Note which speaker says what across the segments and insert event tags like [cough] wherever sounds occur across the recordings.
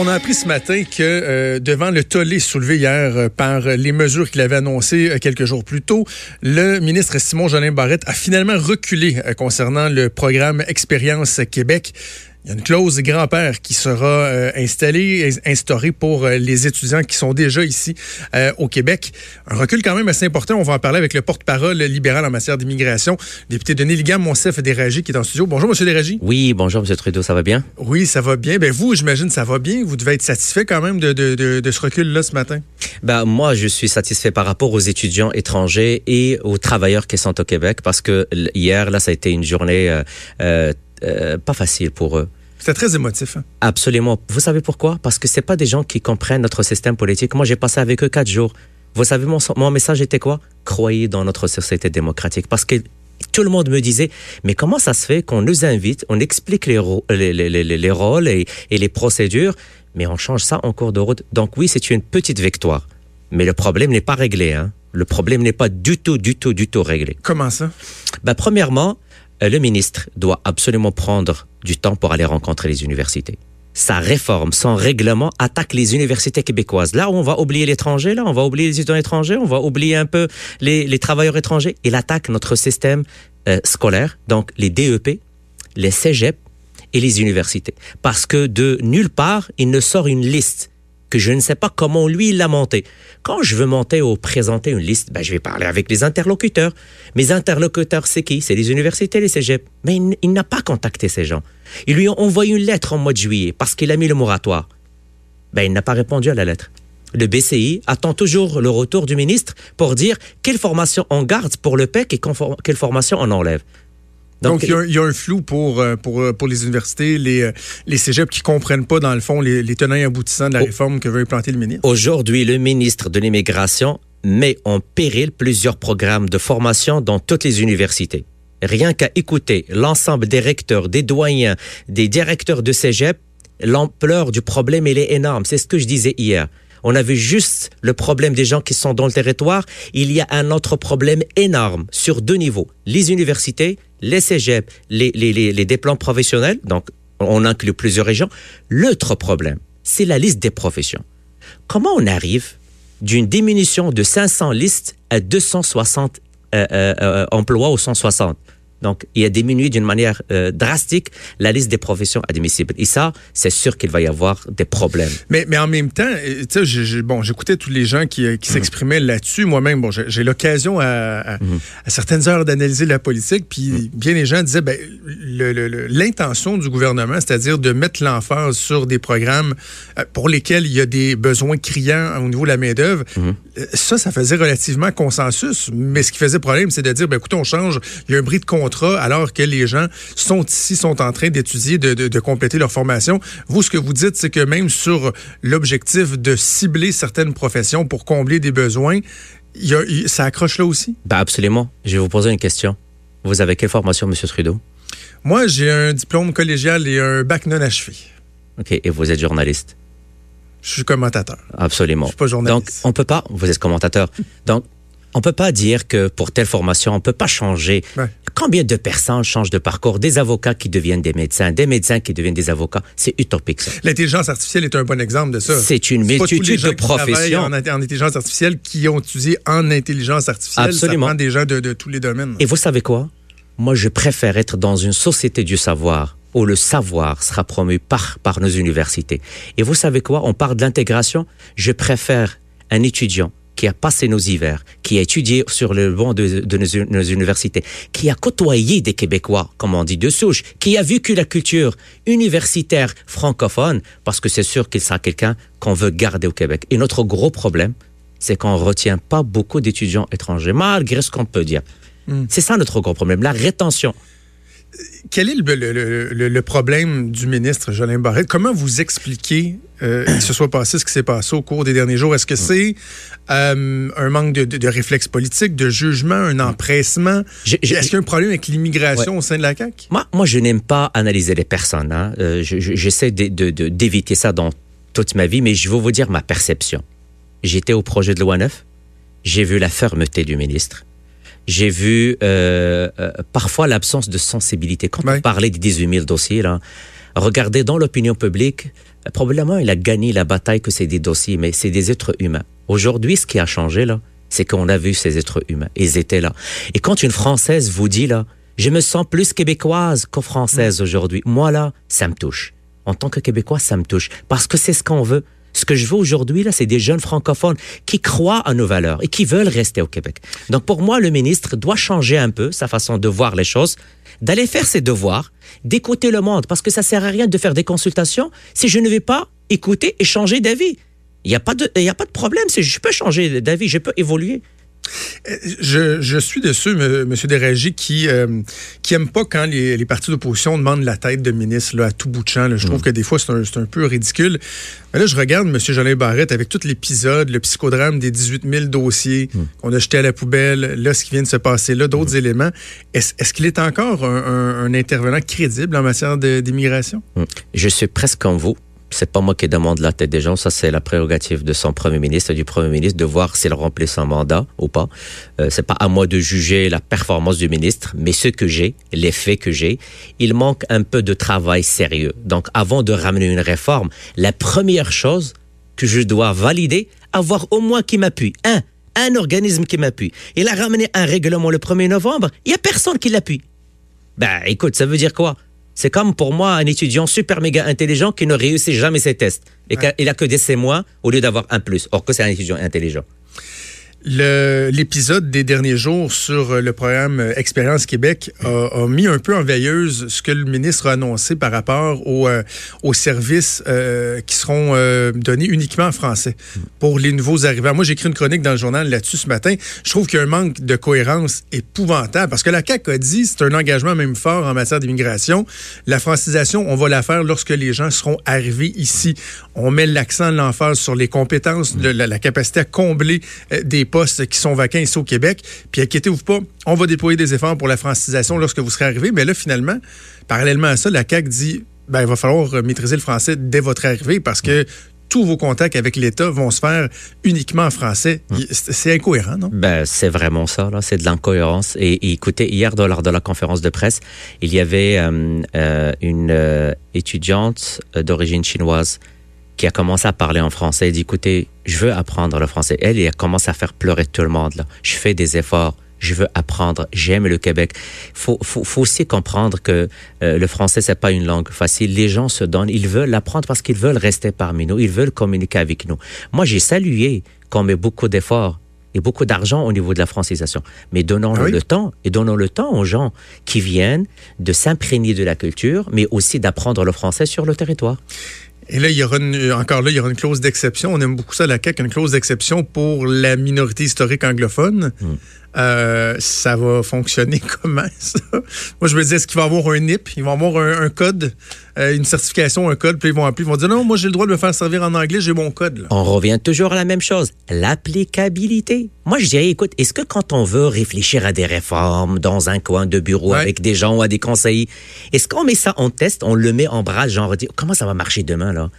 Speaker 1: On a appris ce matin que euh, devant le tollé soulevé hier euh, par les mesures qu'il avait annoncées euh, quelques jours plus tôt, le ministre Simon Jolin Barrette a finalement reculé concernant le programme Expérience Québec. Il y a une clause grand-père qui sera euh, installée, instaurée pour euh, les étudiants qui sont déjà ici euh, au Québec. Un recul quand même assez important. On va en parler avec le porte-parole libéral en matière d'immigration, député Denis Ligam, Monsef Déragi, qui est en studio. Bonjour, Monsieur Déragi.
Speaker 2: Oui, bonjour, Monsieur Trudeau, ça va bien?
Speaker 1: Oui, ça va bien. Ben vous, j'imagine, ça va bien. Vous devez être satisfait quand même de, de, de, ce recul-là ce matin.
Speaker 2: Ben, moi, je suis satisfait par rapport aux étudiants étrangers et aux travailleurs qui sont au Québec parce que hier, là, ça a été une journée euh, euh, pas facile pour eux.
Speaker 1: C'était très émotif. Hein?
Speaker 2: Absolument. Vous savez pourquoi? Parce que c'est pas des gens qui comprennent notre système politique. Moi, j'ai passé avec eux quatre jours. Vous savez, mon, mon message était quoi? Croyez dans notre société démocratique. Parce que tout le monde me disait, mais comment ça se fait qu'on nous invite, on explique les, les, les, les rôles et, et, les procédures, mais on change ça en cours de route. Donc oui, c'est une petite victoire. Mais le problème n'est pas réglé. Hein. Le problème n'est pas du tout, du tout, du tout réglé.
Speaker 1: Comment ça?
Speaker 2: Ben, premièrement, euh, le ministre doit absolument prendre du temps pour aller rencontrer les universités. Sa réforme, son règlement attaque les universités québécoises. Là, on va oublier l'étranger, là, on va oublier les étudiants étrangers, on va oublier un peu les, travailleurs étrangers. Il attaque notre système euh, scolaire, donc les DEP, les cégep et les universités. Parce que de nulle part, il ne sort une liste que je ne sais pas comment lui l'a monté. Quand je veux monter ou présenter une liste, ben, je vais parler avec les interlocuteurs. Mes interlocuteurs, c'est qui? C'est les universités, les cégeps. Mais il, n'a pas contacté ces gens. Ils lui ont envoyé une lettre en mois de juillet parce qu'il a mis le moratoire. Ben, il n'a pas répondu à la lettre. Le BCI attend toujours le retour du ministre pour dire quelle formation on garde pour le PEC et quelle formation on enlève.
Speaker 1: Donc, il, y a, un flou pour, euh, pour, euh, pour les universités, les, euh, les cégeps qui comprennent pas, dans le fond, les, les tenants et aboutissants de la réforme que veut implanter le ministre.
Speaker 2: Aujourd'hui, le ministre de l'Immigration met en péril plusieurs programmes de formation dans toutes les universités. Rien qu'à écouter l'ensemble des recteurs, des doyens, des directeurs de cégep, l'ampleur du problème, elle est énorme. C'est ce que je disais hier. On avait juste le problème des gens qui sont dans le territoire. Il y a un autre problème énorme sur deux niveaux. Les universités, les cégeps, les, les, diplômes professionnels. Donc, on inclut plusieurs régions. L'autre problème, c'est la liste des professions. Comment on arrive d'une diminution de 500 listes à 260 euh, euh, euh, emplois ou 160 donc, il a diminué d'une manière euh, drastique la liste des professions admissibles. Et ça, c'est sûr qu'il va y avoir des problèmes.
Speaker 1: Mais, mais en même temps, euh, tu sais, bon, j'écoutais tous les gens qui, euh, qui s'exprimaient là-dessus. Moi-même, bon, j'ai l'occasion à, mhm. à, certaines heures d'analyser la politique, puis mhm. bien les gens disaient, ben, l'intention du gouvernement, c'est-à-dire de mettre l'emphase sur des programmes pour lesquels il y a des besoins criants au niveau de la main-d'œuvre, mhm. ça, ça faisait relativement consensus. Mais ce qui faisait problème, c'est de dire, ben, écoute, on change, il y a un bris de alors que les gens sont ici, sont en train d'étudier, de, compléter leur formation. Vous, ce que vous dites, c'est que même sur l'objectif de cibler certaines professions pour combler des besoins, ça accroche là aussi?
Speaker 2: Ben absolument. Je vais vous poser une question. Vous avez quelle formation, M. Trudeau?
Speaker 1: Moi, j'ai un diplôme collégial et un bac non achevé.
Speaker 2: OK. Et vous êtes journaliste?
Speaker 1: Je suis commentateur.
Speaker 2: Absolument.
Speaker 1: Je suis pas journaliste.
Speaker 2: Donc, on peut pas. Vous êtes commentateur. Donc, on peut pas dire que pour telle formation, on peut pas changer. Combien de personnes changent de parcours? Des avocats qui deviennent des médecins, des médecins qui deviennent des avocats. C'est utopique.
Speaker 1: L'intelligence artificielle est un bon exemple de ça.
Speaker 2: C'est une multitude de professions.
Speaker 1: En, en, intelligence artificielle qui ont étudié en intelligence artificielle.
Speaker 2: Absolument.
Speaker 1: Ça prend des gens de, de tous les domaines.
Speaker 2: Et vous savez quoi? Moi, je préfère être dans une société du savoir où le savoir sera promu par, par nos universités. Et vous savez quoi? On parle d'intégration. Je préfère un étudiant qui a passé nos hivers, qui a étudié sur le banc de, nos, universités, qui a côtoyé des Québécois, comme on dit, de souche, qui a vécu la culture universitaire francophone, parce que c'est sûr qu'il sera quelqu'un qu'on veut garder au Québec. Et notre gros problème, c'est qu'on ne retient pas beaucoup d'étudiants étrangers, malgré ce qu'on peut dire. Hmm. C'est ça notre gros problème, la rétention.
Speaker 1: Quel est le, problème du ministre Jolin Barrette? Comment vous expliquez euh, qu'il se soit passé ce qui s'est passé au cours des derniers jours? Est-ce que c'est euh, un manque de, de, réflexe politique, de jugement, un empressement? Est-ce qu'il y a un problème avec l'immigration au sein de la CAQ?
Speaker 2: Moi, moi je n'aime pas analyser les personnes. Hein. Euh, j'essaie d'éviter ça dans toute ma vie, mais je vais vous dire ma perception. J'étais au projet de loi 9, j'ai vu la fermeté du ministre j'ai vu euh, euh, parfois l'absence de sensibilité. Quand on parlait des 18 000 dossiers, là, regardez dans l'opinion publique, probablement il a gagné la bataille que c'est des dossiers, mais c'est des êtres humains. Aujourd'hui, ce qui a changé, là, c'est qu'on a vu ces êtres humains. Ils étaient là. Et quand une Française vous dit, là, je me sens plus québécoise que française aujourd'hui, moi, là, ça me touche. En tant que Québécois, ça me touche. Parce que c'est ce qu'on veut. Ce que je veux aujourd'hui, là, c'est des jeunes francophones qui croient à nos valeurs et qui veulent rester au Québec. Donc, pour moi, le ministre doit changer un peu sa façon de voir les choses, d'aller faire ses devoirs, d'écouter le monde, parce que ça sert à rien de faire des consultations si je ne vais pas écouter et changer d'avis. Il n'y a, pas de, a pas de problème, je peux changer d'avis, je peux évoluer.
Speaker 1: Je, je, suis de ceux, M. Qui euh, qui aime pas quand les, les partis d'opposition demandent la tête de ministre là, à tout bout de champ. Je trouve mm. que des fois, c'est un, un, peu ridicule. Mais là, je regarde M. Jolin Barrette avec tout l'épisode, le psychodrame des 18 000 dossiers mm. qu'on a jetés à la poubelle, là, ce qui vient de se passer là, d'autres mm. éléments. Est-ce est qu'il est encore un, un, intervenant crédible en matière d'immigration?
Speaker 2: Je suis presque comme vous c'est pas moi qui demande la tête des gens, ça c'est la prérogative de son premier ministre et du premier ministre de voir s'il remplit son mandat ou pas. Euh, c'est pas à moi de juger la performance du ministre, mais ce que j'ai, les faits que j'ai, il manque un peu de travail sérieux. Donc avant de ramener une réforme, la première chose que je dois valider, avoir au moins qui m'appuie. Un, un organisme qui m'appuie. Il a ramené un règlement le 1er novembre, il y a personne qui l'appuie. Ben écoute, ça veut dire quoi? C'est comme pour moi un étudiant super méga intelligent qui ne réussit jamais ses tests et qu'il a que des C- au lieu d'avoir un plus. Or que c'est un étudiant intelligent.
Speaker 1: L'épisode des derniers jours sur euh, le programme euh, Expérience Québec a, mis un peu en veilleuse ce que le ministre a annoncé par rapport euh, aux services qui seront donnés uniquement en français pour les nouveaux arrivants. Moi, j'ai écrit une chronique dans le journal là-dessus ce matin. Je trouve qu'il y a un manque de cohérence épouvantable parce que la CAQ a dit, c'est un engagement même fort en matière d'immigration. La francisation, on va la faire lorsque les gens seront arrivés ici. On met l'accent, l'emphase sur les compétences, la, la capacité à combler des postes qui sont vacants ici au Québec. Puis inquiétez-vous pas, on va déployer des efforts pour la francisation lorsque vous serez arrivé. Mais là, finalement, parallèlement à ça, la CAQ dit ben, il va falloir maîtriser le français dès votre arrivée parce que tous vos contacts avec l'État vont se faire uniquement en français. Hum. C'est incohérent, non?
Speaker 2: Ben, c'est vraiment ça, là. C'est de l'incohérence. Et, écoutez, hier, lors de la conférence de presse, il y avait euh, euh, une euh, étudiante d'origine chinoise qui a commencé à parler en français. Elle dit, écoutez, je veux apprendre le français. Elle, elle a commencé à faire pleurer tout le monde. Là. Je fais des efforts. Je veux apprendre. J'aime le Québec. Faut, faut, faut aussi comprendre que euh, le français c'est pas une langue facile. Les gens se donnent. Ils veulent l'apprendre parce qu'ils veulent rester parmi nous. Ils veulent communiquer avec nous. Moi, j'ai salué qu'on met beaucoup d'efforts et beaucoup d'argent au niveau de la francisation. Mais donnons ah le temps et donnons le temps aux gens qui viennent de s'imprégner de la culture, mais aussi d'apprendre le français sur le territoire.
Speaker 1: Et là, il y aura encore là, il y aura une clause d'exception. On aime beaucoup ça, la CAQ, une clause d'exception pour la minorité historique anglophone. Hmm. Euh, ça va fonctionner [laughs] comment, ça? Moi, je me dis, est-ce qu'il va y avoir un NIP? Ils vont avoir un, code, euh, une certification, un code, puis ils vont appeler, ils vont dire, non, moi, j'ai le droit de me faire servir en anglais, j'ai mon code.
Speaker 2: On revient toujours à la même chose, l'applicabilité. Moi, je dirais, écoute, est-ce que quand on veut réfléchir à des réformes dans un coin de bureau avec des gens ou à des conseillers, est-ce qu'on met ça en test, on le met en bras, genre, comment ça va marcher demain, là?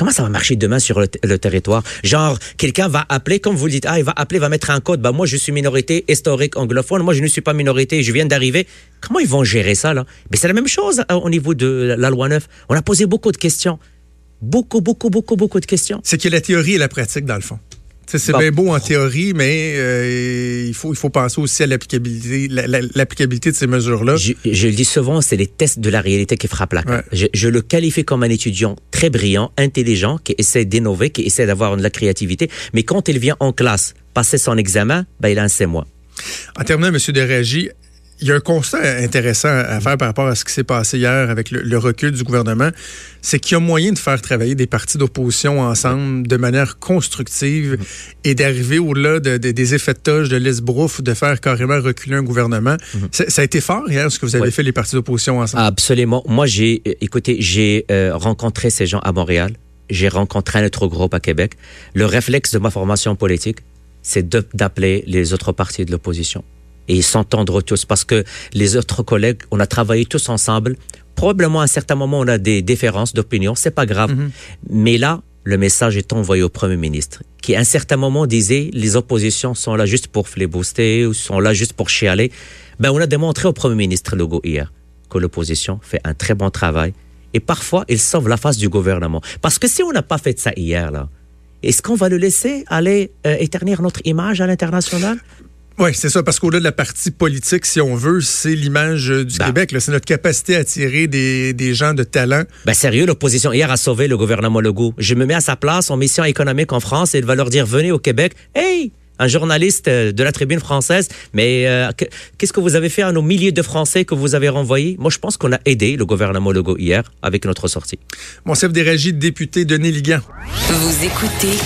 Speaker 2: Comment ça va marcher demain sur le, territoire? Genre, quelqu'un va appeler, comme vous le dites, ah, il va appeler, va mettre un code. Bah, moi, je suis minorité historique anglophone. Moi, je ne suis pas minorité, je viens d'arriver. Comment ils vont gérer ça, là? Mais c'est la même chose euh, au niveau de la loi 9. On a posé beaucoup de questions. Beaucoup, beaucoup, beaucoup, beaucoup de questions.
Speaker 1: C'est que la théorie et la pratique, dans le fond. C'est bien beau en théorie, mais euh, il, faut, il faut penser aussi à l'applicabilité l'applicabilité de ces mesures-là.
Speaker 2: Je, le dis souvent, c'est les tests de la réalité qui frappent la je, je, le qualifie comme un étudiant très brillant, intelligent, qui essaie d'innover, qui essaie d'avoir de la créativité, mais quand il vient en classe passer son examen, ben, il a un C-.
Speaker 1: En terminant, M. Derégie, il y a un constat intéressant à faire par rapport à ce qui s'est passé hier avec le, recul du gouvernement, c'est qu'il y a moyen de faire travailler des partis d'opposition ensemble de manière constructive mm-hmm. et d'arriver au-delà des effets de toge de l'esbrouf, de faire carrément reculer un gouvernement. Mm-hmm. Ça a été fort hier, ce que vous avez fait les partis d'opposition ensemble.
Speaker 2: Absolument. Moi, j'ai, euh, écoutez, j'ai euh, rencontré ces gens à Montréal. J'ai rencontré un autre groupe à Québec. Le réflexe de ma formation politique, c'est d'appeler les autres partis de l'opposition et s'entendre tous parce que les autres collègues, on a travaillé tous ensemble. Probablement à un certain moment, on a des différences d'opinion, c'est pas grave. Mhm. Mais là, le message est envoyé au Premier ministre, qui à un certain moment disait les oppositions sont là juste pour booster ou sont là juste pour chialer. Ben, on a démontré au Premier ministre Legault hier que l'opposition fait un très bon travail et parfois il sauve la face du gouvernement. Parce que si on n'a pas fait ça hier, là, est-ce qu'on va le laisser aller euh, éternir notre image à l'international?
Speaker 1: Oui, c'est ça, parce qu'au-delà de la partie politique, si on veut, c'est l'image du bah. Québec. C'est notre capacité à attirer des, des gens de talent.
Speaker 2: Ben sérieux, l'opposition hier a sauvé le gouvernement Legault. Je me mets à sa place en mission économique en France et il va leur dire venez au Québec. Hey, un journaliste euh, de la tribune française, mais euh, qu'est-ce que vous avez fait à nos milliers de Français que vous avez renvoyés? Moi, je pense qu'on a aidé le gouvernement Legault hier avec notre sortie.
Speaker 1: Mon chef des régies, député Denis Ligan.
Speaker 3: Vous écoutez